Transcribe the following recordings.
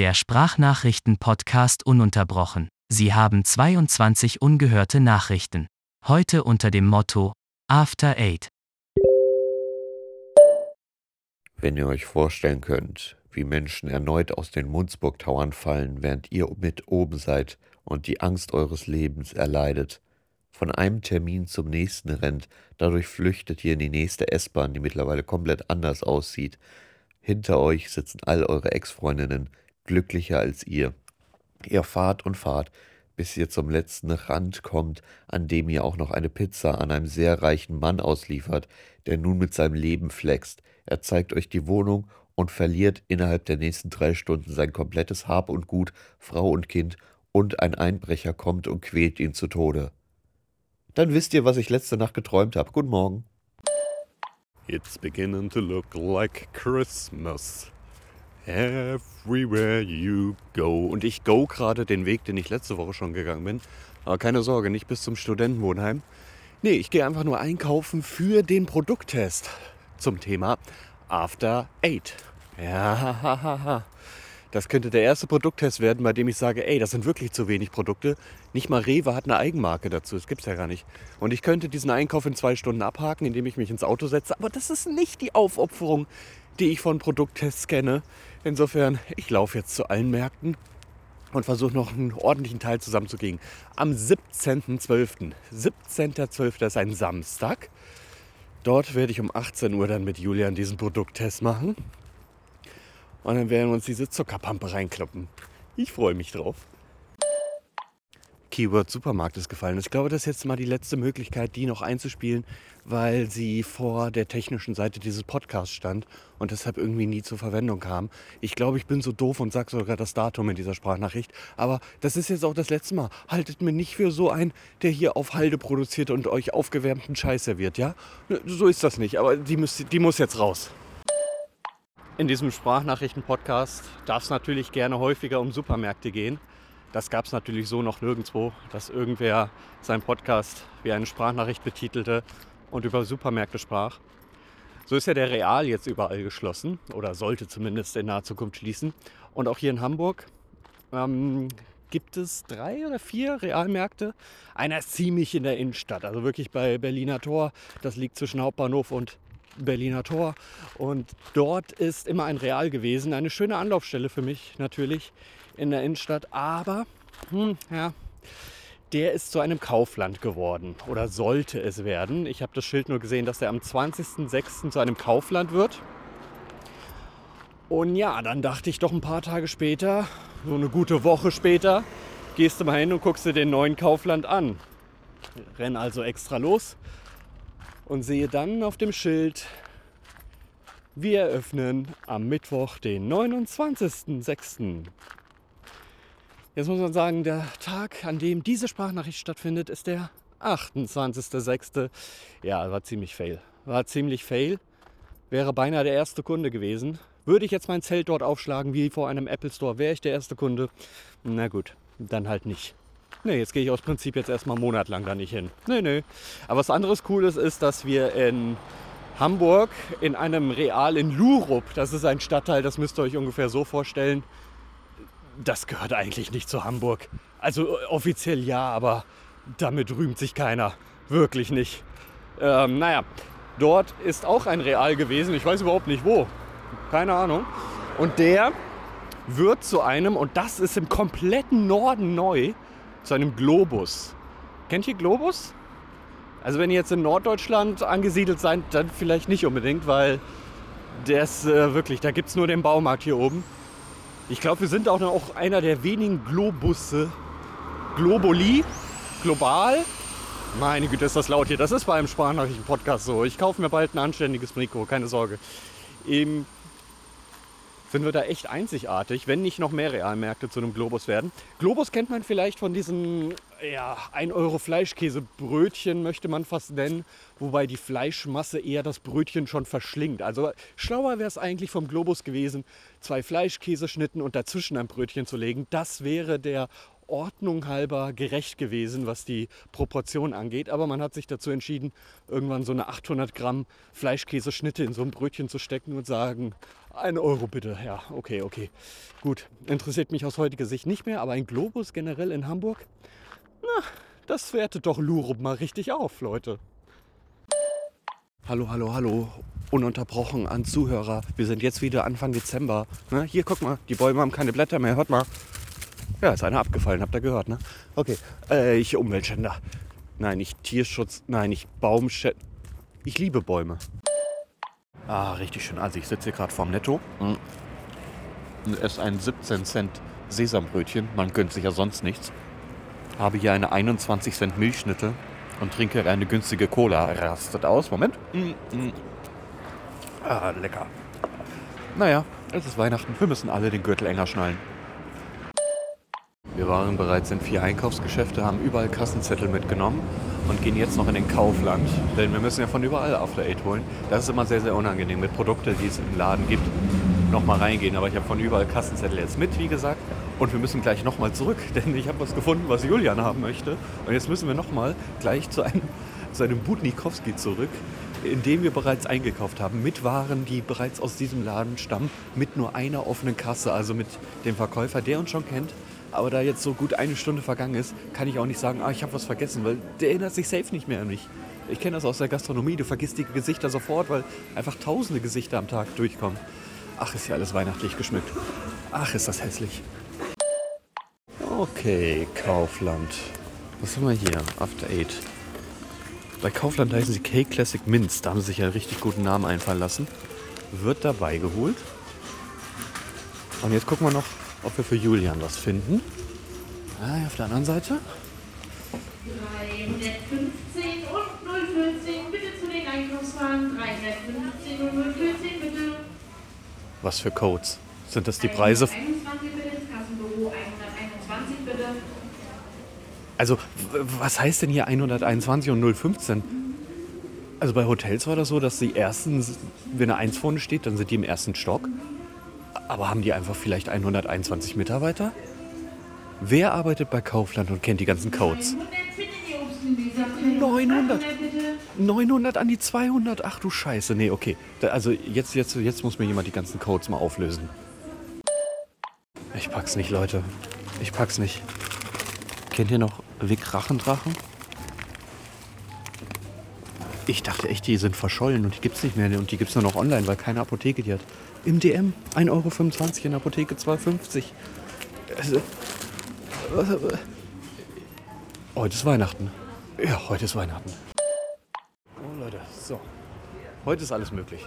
Der Sprachnachrichten-Podcast ununterbrochen. Sie haben 22 ungehörte Nachrichten. Heute unter dem Motto After Eight. Wenn ihr euch vorstellen könnt, wie Menschen erneut aus den Munzburg-Tauern fallen, während ihr mit oben seid und die Angst eures Lebens erleidet, von einem Termin zum nächsten rennt, dadurch flüchtet ihr in die nächste S-Bahn, die mittlerweile komplett anders aussieht. Hinter euch sitzen all eure Ex-Freundinnen, glücklicher als ihr. Ihr fahrt und fahrt, bis ihr zum letzten Rand kommt, an dem ihr auch noch eine Pizza an einem sehr reichen Mann ausliefert, der nun mit seinem Leben flext. Er zeigt euch die Wohnung und verliert innerhalb der nächsten drei Stunden sein komplettes Hab und Gut, Frau und Kind, und ein Einbrecher kommt und quält ihn zu Tode. Dann wisst ihr, was ich letzte Nacht geträumt habe. Guten Morgen. It's beginning to look like Christmas. Everywhere you go. Und ich go gerade den Weg, den ich letzte Woche schon gegangen bin. Aber keine Sorge, nicht bis zum Studentenwohnheim. Nee, ich gehe einfach nur einkaufen für den Produkttest zum Thema After Eight. Ja, das könnte der erste Produkttest werden, bei dem ich sage, ey, das sind wirklich zu wenig Produkte. Nicht mal Rewe hat eine Eigenmarke dazu, das gibt's ja gar nicht. Und ich könnte diesen Einkauf in zwei Stunden abhaken, indem ich mich ins Auto setze. Aber das ist nicht die Aufopferung, die ich von Produkttests kenne. Insofern, ich laufe jetzt zu allen Märkten und versuche noch einen ordentlichen Teil zusammenzukriegen. Am 17.12. 17.12. ist ein Samstag. Dort werde ich um 18 Uhr dann mit Julian diesen Produkttest machen. Und dann werden wir uns diese Zuckerpampe reinkloppen. Ich freue mich drauf. Keyword Supermarkt ist gefallen. Ich glaube, das ist jetzt mal die letzte Möglichkeit, die noch einzuspielen, weil sie vor der technischen Seite dieses Podcasts stand und deshalb irgendwie nie zur Verwendung kam. Ich glaube, ich bin so doof und sage sogar das Datum in dieser Sprachnachricht. Aber das ist jetzt auch das letzte Mal. Haltet mir nicht für so ein, der hier auf Halde produziert und euch aufgewärmten Scheiß serviert, ja? So ist das nicht, aber die, müsst, die muss jetzt raus. In diesem Sprachnachrichten-Podcast darf es natürlich gerne häufiger um Supermärkte gehen. Das gab es natürlich so noch nirgendwo, dass irgendwer seinen Podcast wie eine Sprachnachricht betitelte und über Supermärkte sprach. So ist ja der Real jetzt überall geschlossen oder sollte zumindest in naher Zukunft schließen. Und auch hier in Hamburg ähm, gibt es drei oder vier Realmärkte. Einer ist ziemlich in der Innenstadt, also wirklich bei Berliner Tor. Das liegt zwischen Hauptbahnhof und Berliner Tor. Und dort ist immer ein Real gewesen. Eine schöne Anlaufstelle für mich natürlich in der Innenstadt. Aber, hm, ja, der ist zu einem Kaufland geworden oder sollte es werden. Ich habe das Schild nur gesehen, dass er am 20.06. zu einem Kaufland wird. Und ja, dann dachte ich doch ein paar Tage später, so eine gute Woche später, gehst du mal hin und guckst dir den neuen Kaufland an. Renn also extra los und sehe dann auf dem Schild, wir eröffnen am Mittwoch, den 29.06. Jetzt muss man sagen, der Tag, an dem diese Sprachnachricht stattfindet, ist der 28.06. Ja, war ziemlich fail. War ziemlich fail. Wäre beinahe der erste Kunde gewesen. Würde ich jetzt mein Zelt dort aufschlagen wie vor einem Apple Store, wäre ich der erste Kunde. Na gut, dann halt nicht. Nee, jetzt gehe ich aus Prinzip jetzt erstmal einen Monat lang da nicht hin. Nee, nee. Aber was anderes Cooles ist, dass wir in Hamburg in einem Real in Lurup, das ist ein Stadtteil, das müsst ihr euch ungefähr so vorstellen, das gehört eigentlich nicht zu Hamburg. Also äh, offiziell ja, aber damit rühmt sich keiner. Wirklich nicht. Ähm, naja, dort ist auch ein Real gewesen. Ich weiß überhaupt nicht wo. Keine Ahnung. Und der wird zu einem, und das ist im kompletten Norden neu, zu einem Globus. Kennt ihr Globus? Also wenn ihr jetzt in Norddeutschland angesiedelt seid, dann vielleicht nicht unbedingt, weil ist äh, wirklich, da gibt es nur den Baumarkt hier oben. Ich glaube, wir sind auch noch einer der wenigen Globusse. Globuli, global. Meine Güte, ist das laut hier. Das ist bei einem Sprachnachrichten-Podcast so. Ich kaufe mir bald ein anständiges Mikro, keine Sorge. Eben sind wir da echt einzigartig, wenn nicht noch mehr Realmärkte zu einem Globus werden. Globus kennt man vielleicht von diesen ja, 1 Euro Fleischkäsebrötchen, möchte man fast nennen, wobei die Fleischmasse eher das Brötchen schon verschlingt. Also schlauer wäre es eigentlich vom Globus gewesen, zwei Fleischkäseschnitten und dazwischen ein Brötchen zu legen. Das wäre der Ordnung halber gerecht gewesen, was die Proportion angeht. Aber man hat sich dazu entschieden, irgendwann so eine 800 Gramm Fleischkäseschnitte in so ein Brötchen zu stecken und sagen, ein Euro bitte. Ja, okay, okay. Gut, interessiert mich aus heutiger Sicht nicht mehr, aber ein Globus generell in Hamburg, na, das wertet doch Lurup mal richtig auf, Leute. Hallo, hallo, hallo. Ununterbrochen an Zuhörer. Wir sind jetzt wieder Anfang Dezember. Ne? Hier, guck mal, die Bäume haben keine Blätter mehr. Hört mal. Ja, ist einer abgefallen, habt ihr gehört, ne? Okay, äh, ich Umweltschänder. Nein, nicht Tierschutz, nein, nicht Baumschänder. Ich liebe Bäume. Ah, richtig schön. Also ich sitze hier gerade vorm Netto. Hm. Und esse ein 17 Cent Sesambrötchen. Man gönnt sich ja sonst nichts. Habe hier eine 21 Cent Milchschnitte und trinke eine günstige Cola. Rastet aus. Moment. Mm, mm. Ah, lecker. Naja, es ist Weihnachten. Wir müssen alle den Gürtel enger schnallen. Wir waren bereits in vier Einkaufsgeschäfte, haben überall Kassenzettel mitgenommen und gehen jetzt noch in den Kaufland. Denn wir müssen ja von überall After Eight holen. Das ist immer sehr, sehr unangenehm mit Produkten, die es im Laden gibt, nochmal reingehen. Aber ich habe von überall Kassenzettel jetzt mit, wie gesagt. Und wir müssen gleich nochmal zurück, denn ich habe was gefunden, was Julian haben möchte. Und jetzt müssen wir nochmal gleich zu einem, zu einem Budnikowski zurück, in dem wir bereits eingekauft haben, mit Waren, die bereits aus diesem Laden stammen, mit nur einer offenen Kasse, also mit dem Verkäufer, der uns schon kennt. Aber da jetzt so gut eine Stunde vergangen ist, kann ich auch nicht sagen, ah, ich habe was vergessen, weil der erinnert sich safe nicht mehr an mich. Ich kenne das aus der Gastronomie, du vergisst die Gesichter sofort, weil einfach tausende Gesichter am Tag durchkommen. Ach, ist ja alles weihnachtlich geschmückt. Ach, ist das hässlich. Okay, Kaufland. Was haben wir hier? After Eight. Bei Kaufland heißen sie K-Classic Minz. Da haben sie sich einen richtig guten Namen einfallen lassen. Wird dabei geholt. Und jetzt gucken wir noch, ob wir für Julian was finden. Ah, auf der anderen Seite. 315 und 014, bitte zu den Einkaufswagen. 315 und 014, bitte. Was für Codes? Sind das die Preise? 121 bitte, das Kassenbüro 121 bitte. Also, was heißt denn hier 121 und 015? Also bei Hotels war das so, dass die ersten, wenn eine 1 vorne steht, dann sind die im ersten Stock. Aber haben die einfach vielleicht 121 Mitarbeiter? Wer arbeitet bei Kaufland und kennt die ganzen Codes? 100 bitte die Obstgemüseabteilung. 900. 800 bitte. 900 an die 200? Ach du Scheiße. Nee, okay. Da, also jetzt, jetzt, jetzt muss mir jemand die ganzen Codes mal auflösen. Ich pack's nicht, Leute. Ich pack's nicht. Kennt ihr noch Wick Rachendrachen? Ich dachte echt, die sind verschollen und die gibt's nicht mehr. Und die gibt's nur noch online, weil keine Apotheke die hat. Im DM 1,25 Euro, in der Apotheke 2,50 also, Heute ist Weihnachten. Ja, heute ist Weihnachten. Oh Leute, so. Heute ist alles möglich.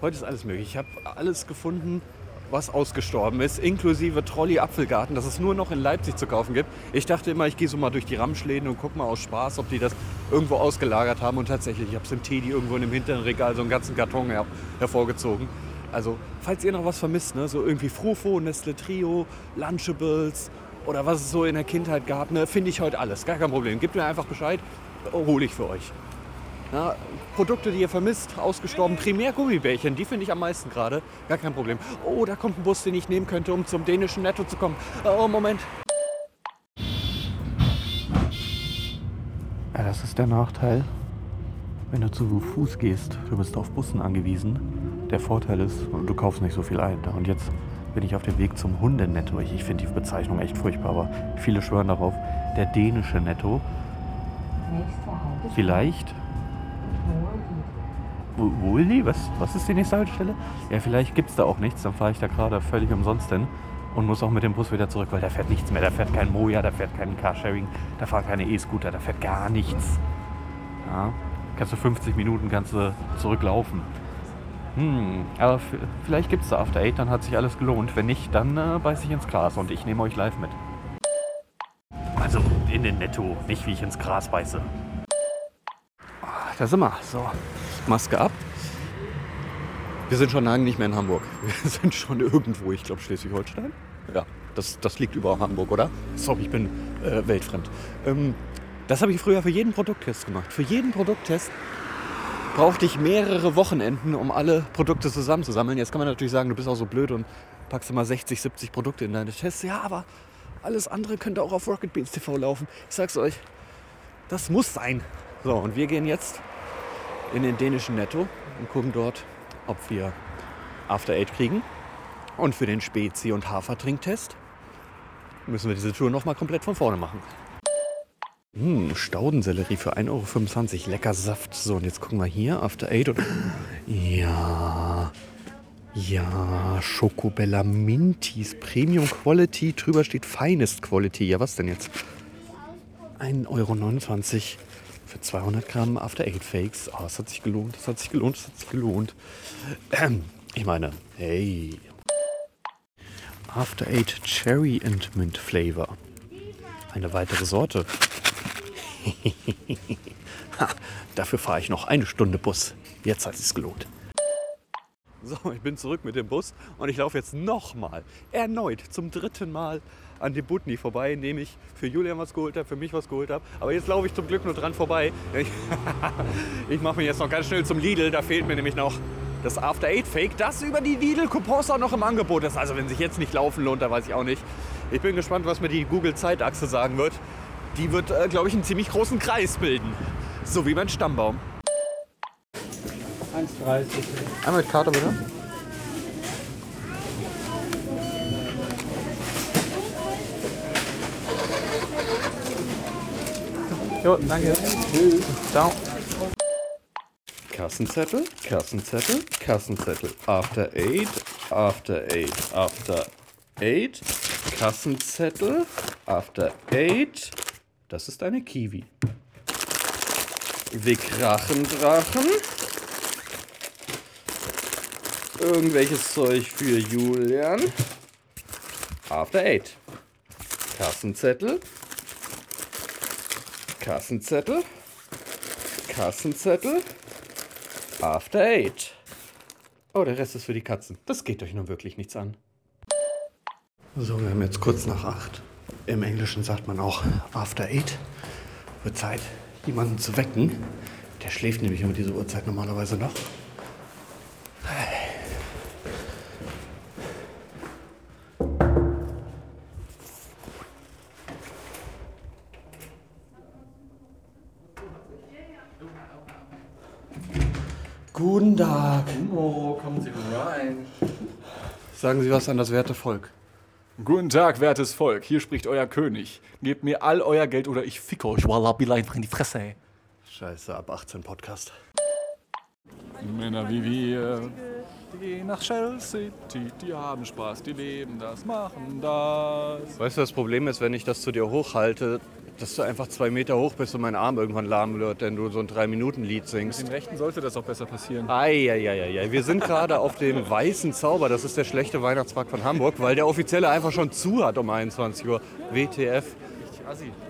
Heute ist alles möglich. Ich habe alles gefunden, was ausgestorben ist, inklusive Trolley Apfelgarten, das es nur noch in Leipzig zu kaufen gibt. Ich dachte immer, ich gehe so mal durch die Ramschläden und gucke mal aus Spaß, ob die das irgendwo ausgelagert haben. Und tatsächlich, ich habe es im Teddy irgendwo in dem hinteren Regal so einen ganzen Karton her hervorgezogen. Also, falls ihr noch was vermisst, ne, so irgendwie Frufo, Nestle Trio, Lunchables oder was es so in der Kindheit gab, ne, finde ich heute alles. Gar kein Problem. Gebt mir einfach Bescheid, hole ich für euch. Ja, Produkte, die ihr vermisst, ausgestorben, primär Gummibärchen, die finde ich am meisten gerade. Gar kein Problem. Oh, da kommt ein Bus, den ich nehmen könnte, um zum dänischen Netto zu kommen. Oh, Moment. Ja, das ist der Nachteil, wenn du zu Fuß gehst. Du bist auf Bussen angewiesen. Der Vorteil ist, du kaufst nicht so viel ein. Und jetzt bin ich auf dem Weg zum Hundenetto. Ich, ich finde die Bezeichnung echt furchtbar, aber viele schwören darauf. Der dänische Netto. Vielleicht Wo- Wohldi? Was, was ist die nächste Haltestelle? Ja, vielleicht gibt es da auch nichts. Dann fahre ich da gerade völlig umsonst hin und muss auch mit dem Bus wieder zurück, weil da fährt nichts mehr. Da fährt kein Moja, da fährt kein Carsharing, da fahren keine E-Scooter, da fährt gar nichts. Ja, kannst du 50 Minuten kannst du zurücklaufen. Hm, aber vielleicht gibt es da After Eight, dann hat sich alles gelohnt. Wenn nicht, dann äh, beiß ich ins Gras und ich nehme euch live mit. Also in den Netto, nicht wie ich ins Gras beiße. Da sind wir. So, Maske ab. Wir sind schon lange nicht mehr in Hamburg. Wir sind schon irgendwo, ich glaube Schleswig-Holstein. Ja, das, das liegt über Hamburg, oder? Sorry, ich bin äh, weltfremd. Ähm, das habe ich früher für jeden Produkttest gemacht. Für jeden Produkttest brauchte ich mehrere Wochenenden, um alle Produkte zusammenzusammeln. Jetzt kann man natürlich sagen, du bist auch so blöd und packst immer 60, 70 Produkte in deine Tests. Ja, aber Alles andere könnte auch auf Rocket Beans TV laufen. Ich sag's euch, das muss sein. So, und wir gehen jetzt in den dänischen Netto und gucken dort, ob wir After Eight kriegen. Und für den Spezi- und Hafertrinktest müssen wir diese Tour nochmal komplett von vorne machen. Hm, Staudensellerie für 1,25 Euro. Lecker Saft. So, und jetzt gucken wir hier, After Eight. Und ja, ja, Schokobella Minties, Premium Quality. Drüber steht Finest Quality. Ja, was denn jetzt? 1,29 Euro für 200 Gramm After Eight Fakes. Oh, das hat sich gelohnt, das hat sich gelohnt, das hat sich gelohnt. Ähm, ich meine, hey. After Eight Cherry and Mint Flavor. Eine weitere Sorte. ha, dafür fahre ich noch eine Stunde Bus. Jetzt hat es sich gelohnt. So, ich bin zurück mit dem Bus und ich laufe jetzt nochmal, erneut, zum dritten Mal an dem Butni vorbei, indem ich für Julian was geholt habe, für mich was geholt habe. Aber jetzt laufe ich zum Glück nur dran vorbei. Ich, mache mich jetzt noch ganz schnell zum Lidl, da fehlt mir nämlich noch das After Eight Fake, das über die Lidl-Coupons auch noch im Angebot ist. Also wenn sich jetzt nicht laufen lohnt, da weiß ich auch nicht. Ich bin gespannt, was mir die Google-Zeitachse sagen wird. Die wird, äh, glaube ich, einen ziemlich großen Kreis bilden. So wie mein Stammbaum. 1,30. Einmal mit Karte bitte. Jo, danke. Ciao. Kassenzettel, Kassenzettel, Kassenzettel. After eight, after eight, after eight. Kassenzettel, after eight. Das ist eine Kiwi. Wickrachendrachen. Irgendwelches Zeug für Julian. After eight. Kassenzettel. Kassenzettel. Kassenzettel. After Eight. Oh, der Rest ist für die Katzen. Das geht euch nun wirklich nichts an. So, wir haben jetzt kurz nach acht. Im Englischen sagt man auch After Eight. Wird Zeit, jemanden zu wecken. Der schläft nämlich um diese Uhrzeit normalerweise noch. Sagen Sie was an das werte Volk. Guten Tag, wertes Volk. Hier spricht euer König. Gebt mir all euer Geld oder ich ficke euch. Wallah, Billah, einfach in die Fresse, ey. Scheiße, ab 18 Podcast. Männer wie wir, die gehen nach Shell City, die haben Spaß, die leben das, machen das. Weißt du, das Problem ist, wenn ich das zu dir hochhalte, dass du einfach zwei Meter hoch bist und mein Arm irgendwann lahm wird, wenn du so ein Drei-Minuten-Lied singst. Den Rechten sollte das auch besser passieren. Eieieiei. Wir sind gerade auf dem Weißen Zauber. Das ist der schlechte Weihnachtsmarkt von Hamburg, weil der offizielle einfach schon zu hat um 21 Uhr. WTF.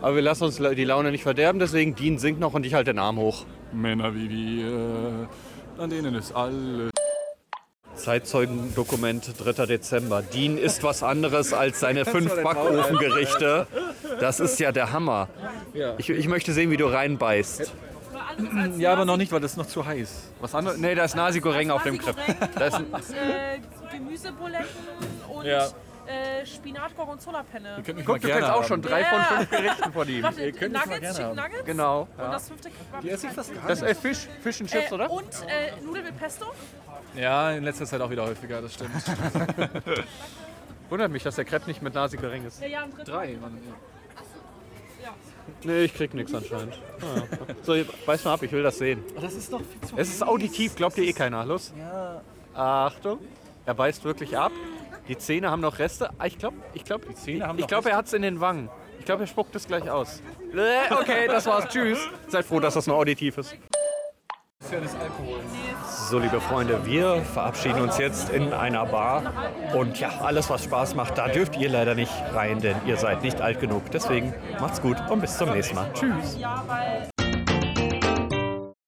Aber wir lassen uns die Laune nicht verderben, deswegen Dean singt noch und ich halte den Arm hoch. Männer wie wir, an denen ist alles. Zeitzeugendokument 3. Dezember. Dean isst was anderes als seine fünf Backofengerichte. Das ist ja der Hammer. Ich, ich möchte sehen, wie du reinbeißt. Ja, aber noch nicht, weil das ist noch zu heiß. Was anderes? Nee, da ist Nasi Goreng auf dem Crepe. Da ist äh, Gemüsebuletten und Ja. äh, Spinat Gorgonzola-Penne. Könnt mich guck, du kennst auch schon drei Ja. von fünf Gerichten von ihm. Warte, könnt mich mal Nuggets, gerne Chicken haben. Nuggets. Genau. Und das fünfte Die esse ich fast gar Das ist Fisch, Fish and Chips, äh, oder? Und äh, Nudeln mit Pesto. Ja, in letzter Zeit auch wieder häufiger, das stimmt. Wundert mich, dass der Crepe nicht mit Nasi Goreng ist. Ja, ja, im dritten. Drei, Mann. Nee, ich krieg nichts anscheinend. Ah, ja. So, beiß mal ab, ich will das sehen. Das ist doch viel zu Es ist auditiv, glaubt ihr eh keiner. Los. Achtung. Er beißt wirklich ab. Die Zähne haben noch Reste. Ah, Ich glaube, ich glaub, die Zähne haben ich noch glaub, er hat es in den Wangen. Ich glaube, er spuckt es gleich aus. Okay, das war's. Tschüss. Seid froh, dass das nur auditiv ist. Das ist ja das Alkohol. So, liebe Freunde, wir verabschieden uns jetzt in einer Bar. Und ja, alles, was Spaß macht, da dürft ihr leider nicht rein, denn ihr seid nicht alt genug. Deswegen macht's gut und bis zum nächsten Mal. Tschüss.